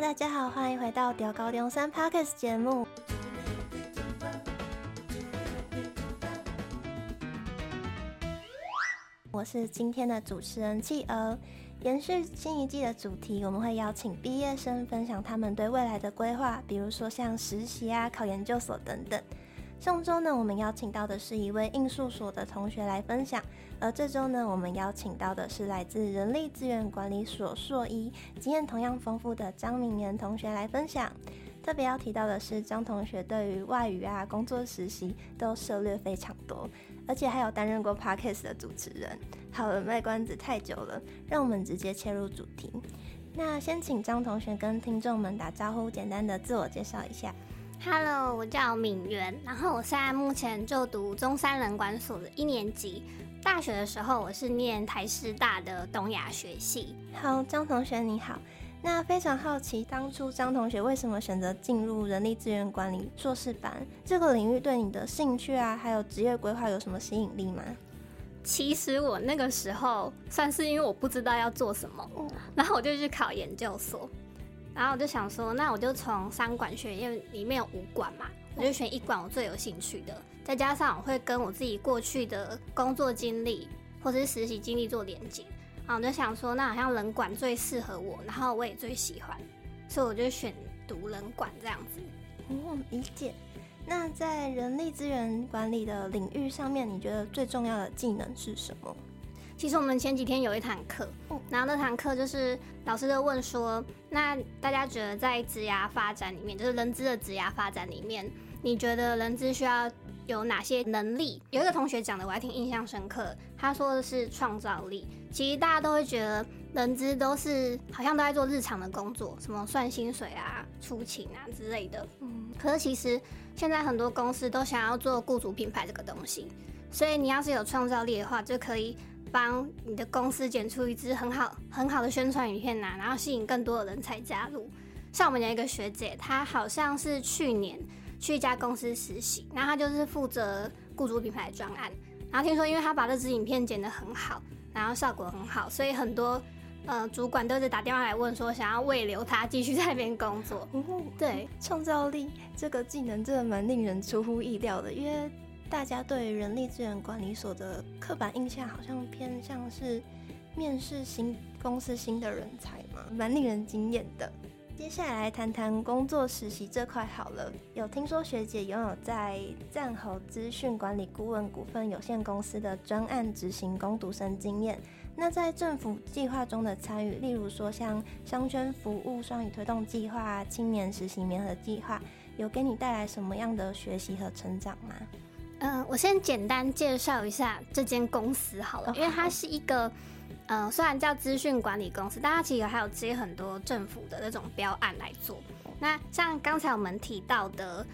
大家好，欢迎回到《屌高中山》Parkes 节目。我是今天的主持人企鹅。延续新一季的主题，我们会邀请毕业生分享他们对未来的规划，比如说像实习啊、考研究所等等。上周呢，我们邀请到的是一位应数所的同学来分享，而这周呢，我们邀请到的是来自人力资源管理所硕一、经验同样丰富的张铭妍同学来分享。特别要提到的是，张同学对于外语啊、工作实习都涉猎非常多，而且还有担任过 Podcast 的主持人。好了，卖关子太久了，让我们直接切入主题。那先请张同学跟听众们打招呼，简单的自我介绍一下。Hello，我叫敏媛，然后我现在目前就读中山人管所的一年级。大学的时候，我是念台师大的东亚学系。好，张同学你好。那非常好奇，当初张同学为什么选择进入人力资源管理硕士班？这个领域对你的兴趣啊，还有职业规划有什么吸引力吗？其实我那个时候算是因为我不知道要做什么，然后我就去考研究所。然后我就想说，那我就从三管学院里面有五管嘛，我就选一管我最有兴趣的，再加上我会跟我自己过去的工作经历或者是实习经历做连接，然后我就想说，那好像人管最适合我，然后我也最喜欢，所以我就选读人管这样子。哦，理解。那在人力资源管理的领域上面，你觉得最重要的技能是什么？其实我们前几天有一堂课，然后那堂课就是老师就问说，那大家觉得在职涯发展里面，就是人资的职涯发展里面，你觉得人资需要有哪些能力？有一个同学讲的我还挺印象深刻，他说的是创造力。其实大家都会觉得人资都是好像都在做日常的工作，什么算薪水啊、出勤啊之类的。嗯，可是其实现在很多公司都想要做雇主品牌这个东西，所以你要是有创造力的话，就可以。帮你的公司剪出一支很好很好的宣传影片呐，然后吸引更多的人才加入。像我们有一个学姐，她好像是去年去一家公司实习，然后她就是负责雇主品牌专案。然后听说，因为她把这支影片剪得很好，然后效果很好，所以很多呃主管都是打电话来问说，想要慰留她继续在那边工作。对，创造力这个技能真的蛮令人出乎意料的，因为。大家对人力资源管理所的刻板印象好像偏向是面试新公司新的人才嘛，蛮令人惊艳的。接下来谈谈工作实习这块好了。有听说学姐拥有在赞猴资讯管理顾问股份有限公司的专案执行工读生经验。那在政府计划中的参与，例如说像商圈服务双语推动计划、青年实习联合计划，有给你带来什么样的学习和成长吗？嗯、呃，我先简单介绍一下这间公司好了，oh, 因为它是一个，呃，虽然叫资讯管理公司，但它其实还有接很多政府的那种标案来做。那像刚才我们提到的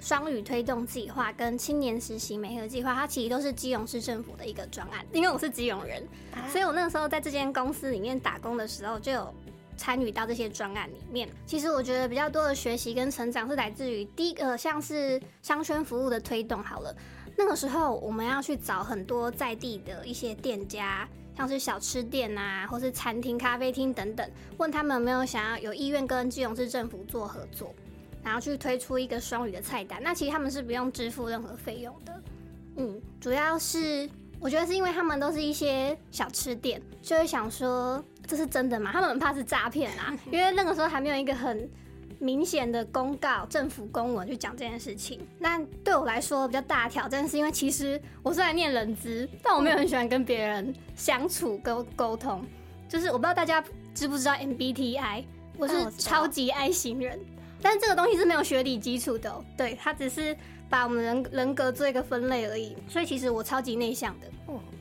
双语推动计划跟青年实习媒合计划，它其实都是基隆市政府的一个专案。因为我是基隆人，所以我那个时候在这间公司里面打工的时候就有。参与到这些专案里面，其实我觉得比较多的学习跟成长是来自于第一个，像是商圈服务的推动。好了，那个时候我们要去找很多在地的一些店家，像是小吃店啊，或是餐厅、咖啡厅等等，问他们有没有想要有意愿跟基隆市政府做合作，然后去推出一个双语的菜单。那其实他们是不用支付任何费用的。嗯，主要是我觉得是因为他们都是一些小吃店，就会想说。这是真的吗？他们很怕是诈骗啊，因为那个时候还没有一个很明显的公告、政府公文去讲这件事情。那对我来说比较大的挑战，是因为其实我虽然念人资，但我没有很喜欢跟别人相处沟沟通。就是我不知道大家知不知道 MBTI，我是超级 I 型人，但是这个东西是没有学理基础的喔。对，它只是把我们人人格做一个分类而已。所以其实我超级内向的。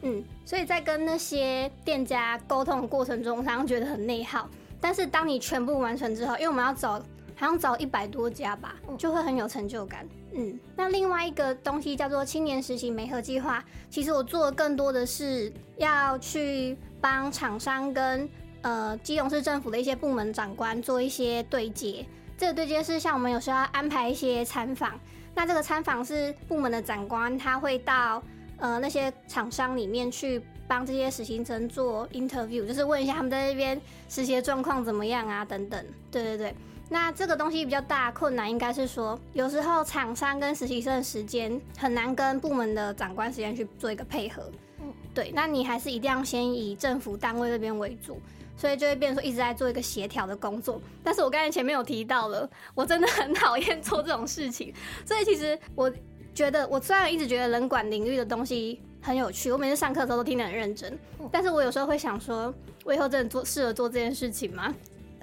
嗯，所以在跟那些店家沟通的过程中，常常觉得很内耗。但是当你全部完成之后，因为我们要找，好像找一百多家吧，就会很有成就感。嗯，那另外一个东西叫做青年实习媒合计划，其实我做的更多的是要去帮厂商跟呃基隆市政府的一些部门长官做一些对接。这个对接是像我们有时候要安排一些参访，那这个参访是部门的长官他会到。呃，那些厂商里面去帮这些实习生做 interview，就是问一下他们在那边实习的状况怎么样啊，等等。对对对，那这个东西比较大困难应该是说，有时候厂商跟实习生的时间很难跟部门的长官时间去做一个配合。嗯，对，那你还是一定要先以政府单位这边为主。所以就会变成说一直在做一个协调的工作，但是我刚才前面有提到了，我真的很讨厌做这种事情。所以其实我觉得，我虽然一直觉得人管领域的东西很有趣，我每次上课的时候都听得很认真，但是我有时候会想说，我以后真的做适合做这件事情吗？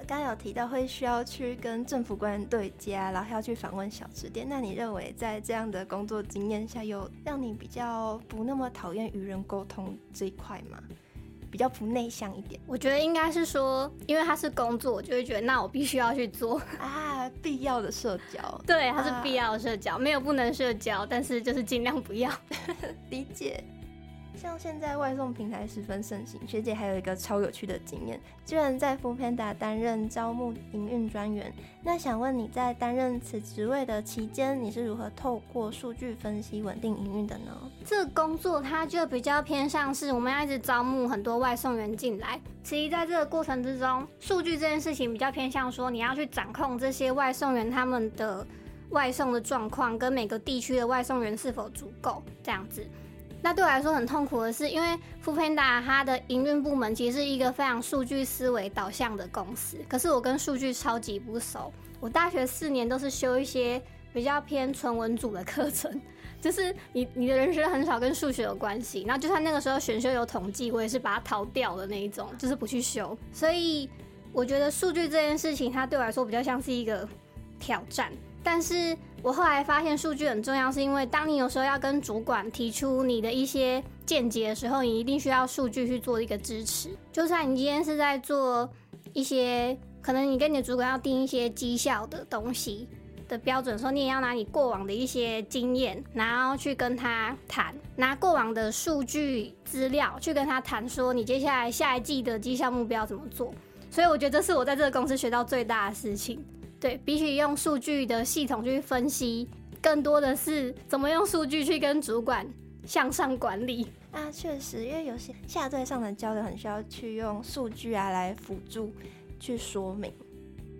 刚刚有提到会需要去跟政府官员对接，然后要去访问小吃店，那你认为在这样的工作经验下，有让你比较不那么讨厌与人沟通这一块吗？比较不内向一点，我觉得应该是说，因为他是工作，我就会觉得那我必须要去做 啊，必要的社交。对，他是必要的社交，啊、没有不能社交，但是就是尽量不要 理解。像现在外送平台十分盛行，学姐还有一个超有趣的经验，居然在 foodpanda 担任招募营运专员。那想问你在担任此职位的期间，你是如何透过数据分析稳定营运的呢？这个工作它就比较偏向是我们要一直招募很多外送员进来。其实在这个过程之中，数据这件事情比较偏向说你要去掌控这些外送员他们的外送的状况，跟每个地区的外送员是否足够这样子。那对我来说很痛苦的是，因为 f o o p a n d a 它的营运部门其实是一个非常数据思维导向的公司，可是我跟数据超级不熟。我大学四年都是修一些比较偏纯文组的课程，就是你你的人生很少跟数学有关系。那就算那个时候选修有统计，我也是把它逃掉的那一种，就是不去修。所以我觉得数据这件事情，它对我来说比较像是一个挑战。但是我后来发现数据很重要，是因为当你有时候要跟主管提出你的一些见解的时候，你一定需要数据去做一个支持。就算你今天是在做一些，可能你跟你的主管要定一些绩效的东西的标准，说你也要拿你过往的一些经验，然后去跟他谈，拿过往的数据资料去跟他谈，说你接下来下一季的绩效目标怎么做。所以我觉得这是我在这个公司学到最大的事情。对，比起用数据的系统去分析，更多的是怎么用数据去跟主管向上管理啊。确实，因为有些下对上的交流很需要去用数据啊来辅助去说明。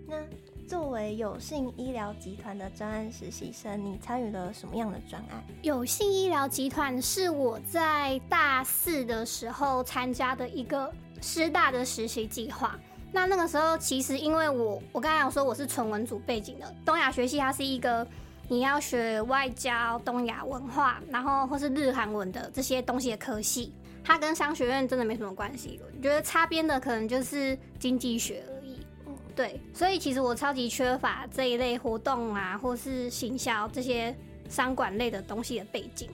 那作为有幸医疗集团的专案实习生，你参与了什么样的专案？有幸医疗集团是我在大四的时候参加的一个师大的实习计划。那那个时候，其实因为我我刚才有说我是纯文组背景的，东亚学系它是一个你要学外交、东亚文化，然后或是日韩文的这些东西的科系，它跟商学院真的没什么关系。我觉得擦边的可能就是经济学而已。对，所以其实我超级缺乏这一类活动啊，或是行销这些商管类的东西的背景。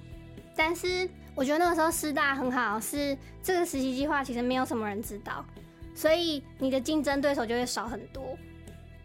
但是我觉得那个时候师大很好，是这个实习计划其实没有什么人知道。所以你的竞争对手就会少很多，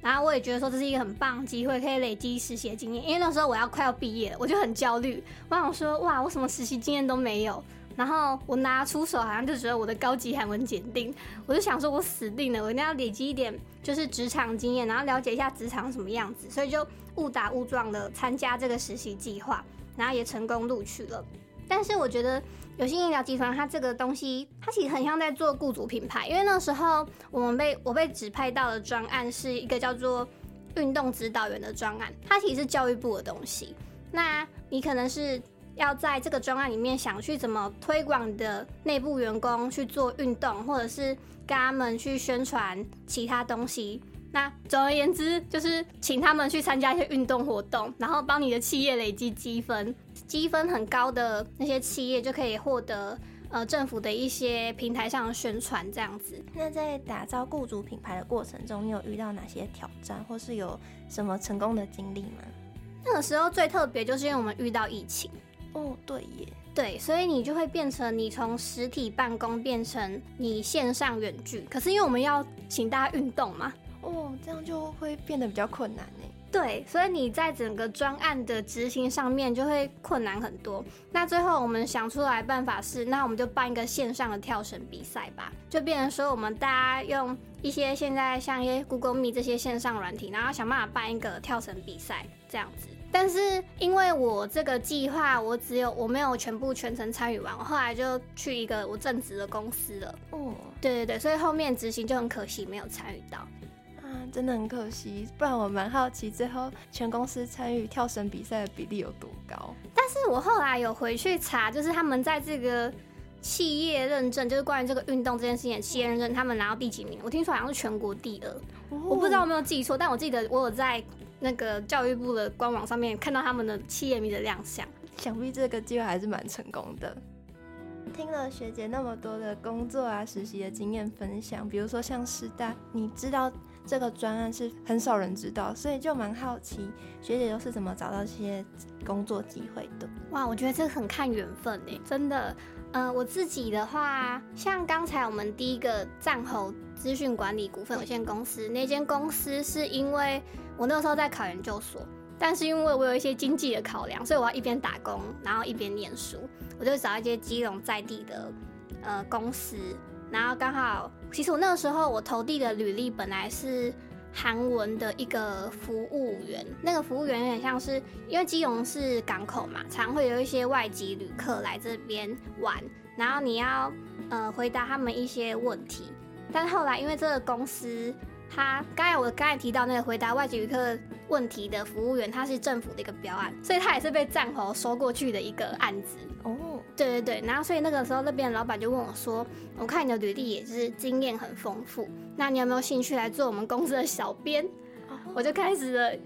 然后我也觉得说这是一个很棒机会，可以累积实习经验。因为那时候我要快要毕业了，我就很焦虑。我想说，哇，我什么实习经验都没有，然后我拿出手好像就觉得我的高级韩文检定，我就想说我死定了，我一定要累积一点就是职场经验，然后了解一下职场什么样子。所以就误打误撞的参加这个实习计划，然后也成功录取了。但是我觉得。有信医疗集团，它这个东西，它其实很像在做雇主品牌。因为那时候我们被我被指派到的专案是一个叫做运动指导员的专案，它其实是教育部的东西。那你可能是要在这个专案里面想去怎么推广的内部员工去做运动，或者是跟他们去宣传其他东西。那总而言之，就是请他们去参加一些运动活动，然后帮你的企业累积积分，积分很高的那些企业就可以获得呃政府的一些平台上的宣传，这样子。那在打造雇主品牌的过程中，你有遇到哪些挑战，或是有什么成功的经历吗？那个时候最特别就是因为我们遇到疫情。哦，对耶，对，所以你就会变成你从实体办公变成你线上远距，可是因为我们要请大家运动嘛。哦，这样就会变得比较困难呢。对，所以你在整个专案的执行上面就会困难很多。那最后我们想出来办法是，那我们就办一个线上的跳绳比赛吧，就变成说我们大家用一些现在像一些 Google Meet 这些线上软体，然后想办法办一个跳绳比赛这样子。但是因为我这个计划，我只有我没有全部全程参与完，我后来就去一个我正职的公司了。哦，对对对，所以后面执行就很可惜没有参与到。啊，真的很可惜，不然我蛮好奇最后全公司参与跳绳比赛的比例有多高。但是我后来有回去查，就是他们在这个企业认证，就是关于这个运动这件事情的企业认证，他们拿到第几名？我听说好像是全国第二，哦、我不知道有没有记错，但我记得我有在那个教育部的官网上面看到他们的企业名的亮相，想必这个计划还是蛮成功的。听了学姐那么多的工作啊、实习的经验分享，比如说像师大，你知道？这个专案是很少人知道，所以就蛮好奇学姐又是怎么找到这些工作机会的。哇，我觉得这很看缘分诶，真的。呃，我自己的话，像刚才我们第一个战侯资讯管理股份有限公司那间公司，是因为我那时候在考研究所，但是因为我有一些经济的考量，所以我要一边打工，然后一边念书，我就找一些基隆在地的呃公司。然后刚好，其实我那个时候我投递的履历本来是韩文的一个服务员，那个服务员有点像是，因为基隆是港口嘛，常会有一些外籍旅客来这边玩，然后你要呃回答他们一些问题。但后来因为这个公司，他刚才我刚才提到那个回答外籍旅客问题的服务员，他是政府的一个标案，所以他也是被战火收过去的一个案子。哦，对对对，然后所以那个时候那边老板就问我说：“我看你的履历也是经验很丰富，那你有没有兴趣来做我们公司的小编？”哦，我就开始了，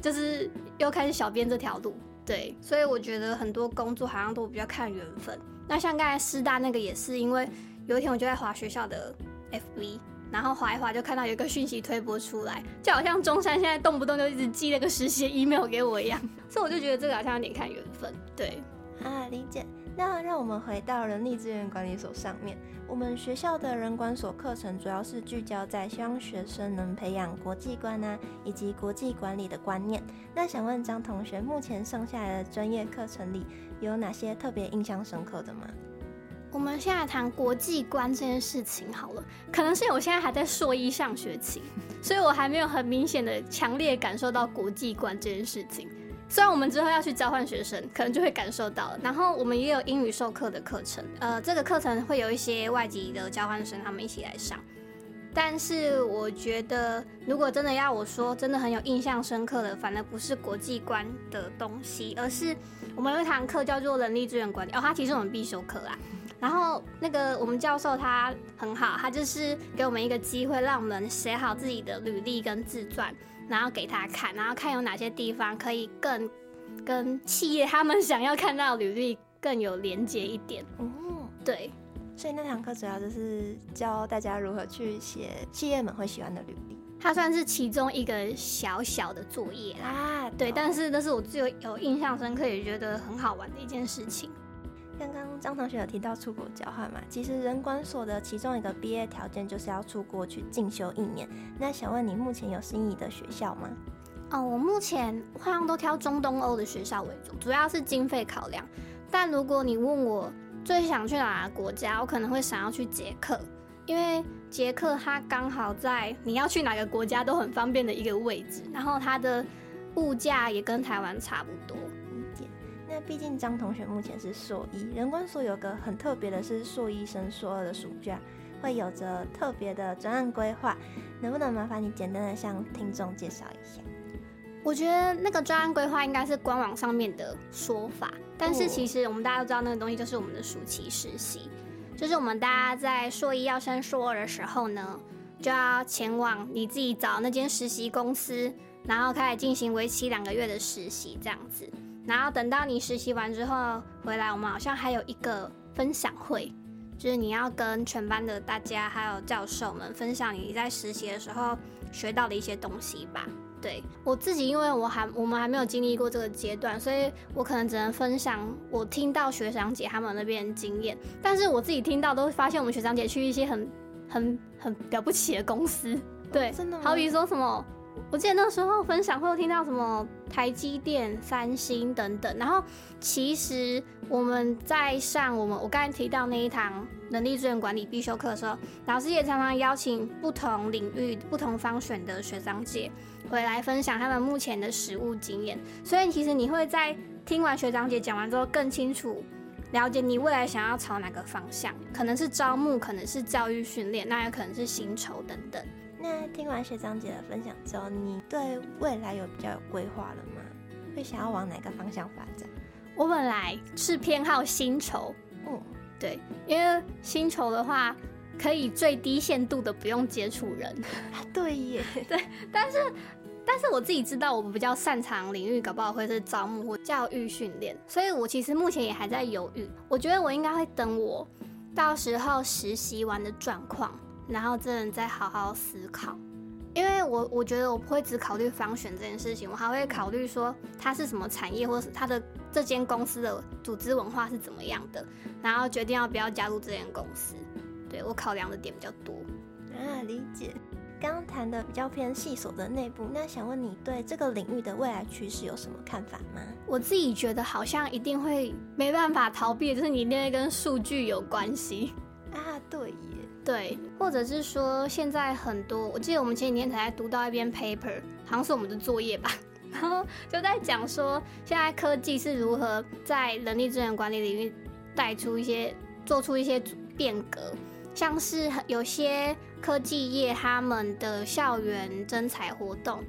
就是又开始小编这条路。对，所以我觉得很多工作好像都比较看缘分。那像刚才师大那个也是，因为有一天我就在滑学校的 FB，然后滑一滑就看到有一个讯息推播出来，就好像中山现在动不动就一直寄那个实习 email 给我一样，所以我就觉得这个好像有点看缘分。对。啊，理解。那让我们回到人力资源管理所上面。我们学校的人管所课程主要是聚焦在希望学生能培养国际观啊，以及国际管理的观念。那想问张同学，目前上下来的专业课程里有哪些特别印象深刻的吗？我们现在谈国际观这件事情好了，可能是我现在还在硕一上学期，所以我还没有很明显的强烈感受到国际观这件事情。虽然我们之后要去交换学生，可能就会感受到了。然后我们也有英语授课的课程，呃，这个课程会有一些外籍的交换生他们一起来上。但是我觉得，如果真的要我说，真的很有印象深刻的，反而不是国际观的东西，而是我们有一堂课叫做人力资源管理哦，它其实我们必修课啦。然后那个我们教授他很好，他就是给我们一个机会，让我们写好自己的履历跟自传。然后给他看，然后看有哪些地方可以更跟企业他们想要看到的履历更有连接一点。哦，对，所以那堂课主要就是教大家如何去写企业们会喜欢的履历。它算是其中一个小小的作业啊，对，但是那是我最有有印象深刻也觉得很好玩的一件事情。刚刚张同学有提到出国交换嘛？其实人管所的其中一个毕业条件就是要出国去进修一年。那想问你目前有心仪的学校吗？哦，我目前好像都挑中东欧的学校为主，主要是经费考量。但如果你问我最想去哪个国家，我可能会想要去捷克，因为捷克它刚好在你要去哪个国家都很方便的一个位置，然后它的物价也跟台湾差不多。那毕竟张同学目前是硕一，人管所有个很特别的是，硕一升硕二的暑假会有着特别的专案规划，能不能麻烦你简单的向听众介绍一下？我觉得那个专案规划应该是官网上面的说法，但是其实我们大家都知道那个东西就是我们的暑期实习，就是我们大家在硕一要升硕二的时候呢，就要前往你自己找那间实习公司，然后开始进行为期两个月的实习，这样子。然后等到你实习完之后回来，我们好像还有一个分享会，就是你要跟全班的大家还有教授们分享你在实习的时候学到的一些东西吧。对，我自己，因为我还我们还没有经历过这个阶段，所以我可能只能分享我听到学长姐他们那边的经验。但是我自己听到都会发现，我们学长姐去一些很很很了不起的公司，对，真的吗？好比说什么。我记得那时候分享会有听到什么台积电、三星等等，然后其实我们在上我们我刚才提到那一堂人力资源管理必修课的时候，老师也常常邀请不同领域、不同方选的学长姐回来分享他们目前的实务经验，所以其实你会在听完学长姐讲完之后更清楚了解你未来想要朝哪个方向，可能是招募，可能是教育训练，那也可能是薪酬等等。那听完学长姐的分享之后，你对未来有比较有规划了吗？会想要往哪个方向发展？我本来是偏好薪酬，嗯，对，因为薪酬的话可以最低限度的不用接触人。啊，对耶，对，但是但是我自己知道，我们比较擅长领域，搞不好会是招募或教育训练，所以我其实目前也还在犹豫。我觉得我应该会等我到时候实习完的状况。然后真的再好好思考，因为我我觉得我不会只考虑方选这件事情，我还会考虑说它是什么产业，或是它的这间公司的组织文化是怎么样的，然后决定要不要加入这间公司。对，我考量的点比较多。啊，理解。刚刚谈的比较偏细琐的内部，那想问你对这个领域的未来趋势有什么看法吗？我自己觉得好像一定会没办法逃避，就是你一定会跟数据有关系。啊，对耶。对，或者是说现在很多，我记得我们前几天才读到一篇 paper，好像是我们的作业吧，然后就在讲说现在科技是如何在人力资源管理领域带出一些、做出一些变革，像是有些科技业他们的校园征才活动，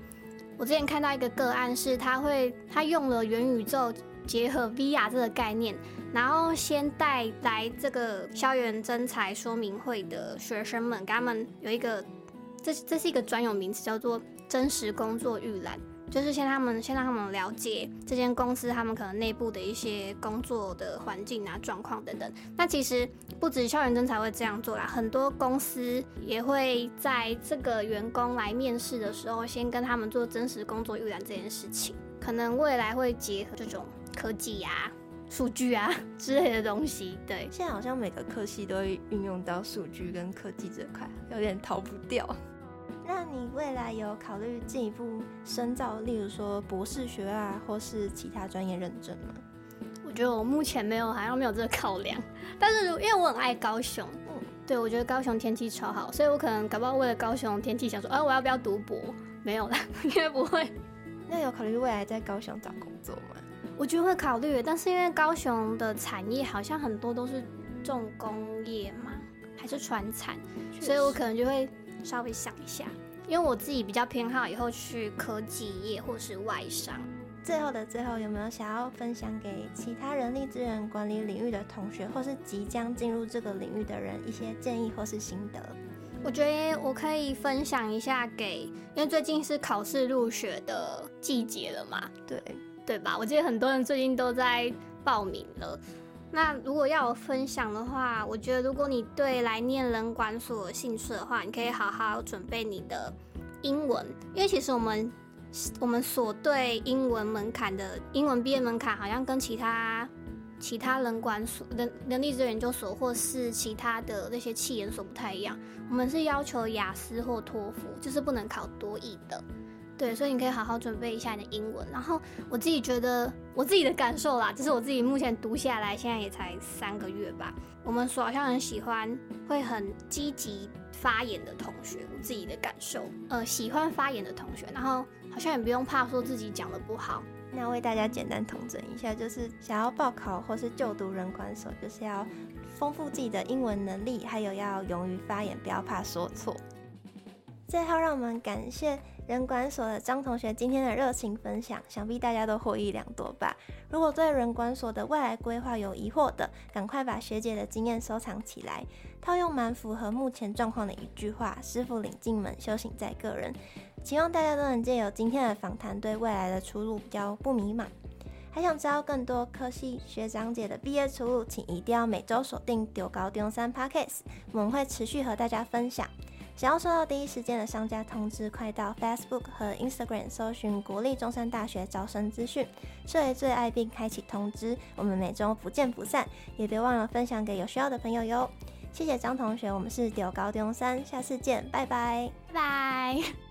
我之前看到一个个案是他会他用了元宇宙结合 VR 这个概念。然后先带来这个校园征才说明会的学生们，给他们有一个，这这是一个专有名词，叫做真实工作预览，就是先他们先让他们了解这间公司他们可能内部的一些工作的环境啊、状况等等。那其实不止校园征才会这样做啦，很多公司也会在这个员工来面试的时候，先跟他们做真实工作预览这件事情，可能未来会结合这种科技呀、啊。数据啊 之类的东西，对，现在好像每个科系都会运用到数据跟科技这块，有点逃不掉。那你未来有考虑进一步深造，例如说博士学啊，或是其他专业认证吗？我觉得我目前没有，好像没有这个考量。但是因为我很爱高雄，嗯，对，我觉得高雄天气超好，所以我可能搞不好为了高雄天气，想说，啊，我要不要读博？没有啦，应该不会。那有考虑未来在高雄找工作吗？我觉得会考虑，但是因为高雄的产业好像很多都是重工业嘛，还是船产，所以我可能就会稍微想一下，因为我自己比较偏好以后去科技业或是外商。最后的最后，有没有想要分享给其他人力资源管理领域的同学，或是即将进入这个领域的人一些建议或是心得？我觉得我可以分享一下给，因为最近是考试入学的季节了嘛，对。对吧？我记得很多人最近都在报名了。那如果要我分享的话，我觉得如果你对来念人管所有兴趣的话，你可以好好准备你的英文，因为其实我们我们所对英文门槛的英文毕业门槛，好像跟其他其他人管所、人人力资源研究所或是其他的那些企研所不太一样。我们是要求雅思或托福，就是不能考多益的。对，所以你可以好好准备一下你的英文。然后我自己觉得，我自己的感受啦，就是我自己目前读下来，现在也才三个月吧。我们所好像很喜欢会很积极发言的同学，我自己的感受，呃，喜欢发言的同学，然后好像也不用怕说自己讲的不好。那为大家简单统整一下，就是想要报考或是就读人管所，就是要丰富自己的英文能力，还有要勇于发言，不要怕说错。最后，让我们感谢。人管所的张同学今天的热情分享，想必大家都获益良多吧。如果对人管所的未来规划有疑惑的，赶快把学姐的经验收藏起来。套用蛮符合目前状况的一句话：“师傅领进门，修行在个人。”希望大家都能借由今天的访谈，对未来的出路比较不迷茫。还想知道更多科系学长姐的毕业出路，请一定要每周锁定丢高丢三 Podcast，我们会持续和大家分享。想要收到第一时间的商家通知，快到 Facebook 和 Instagram 搜寻国立中山大学招生资讯，设为最爱并开启通知。我们每周不见不散，也别忘了分享给有需要的朋友哟。谢谢张同学，我们是屌高中山，下次见，拜拜，拜拜。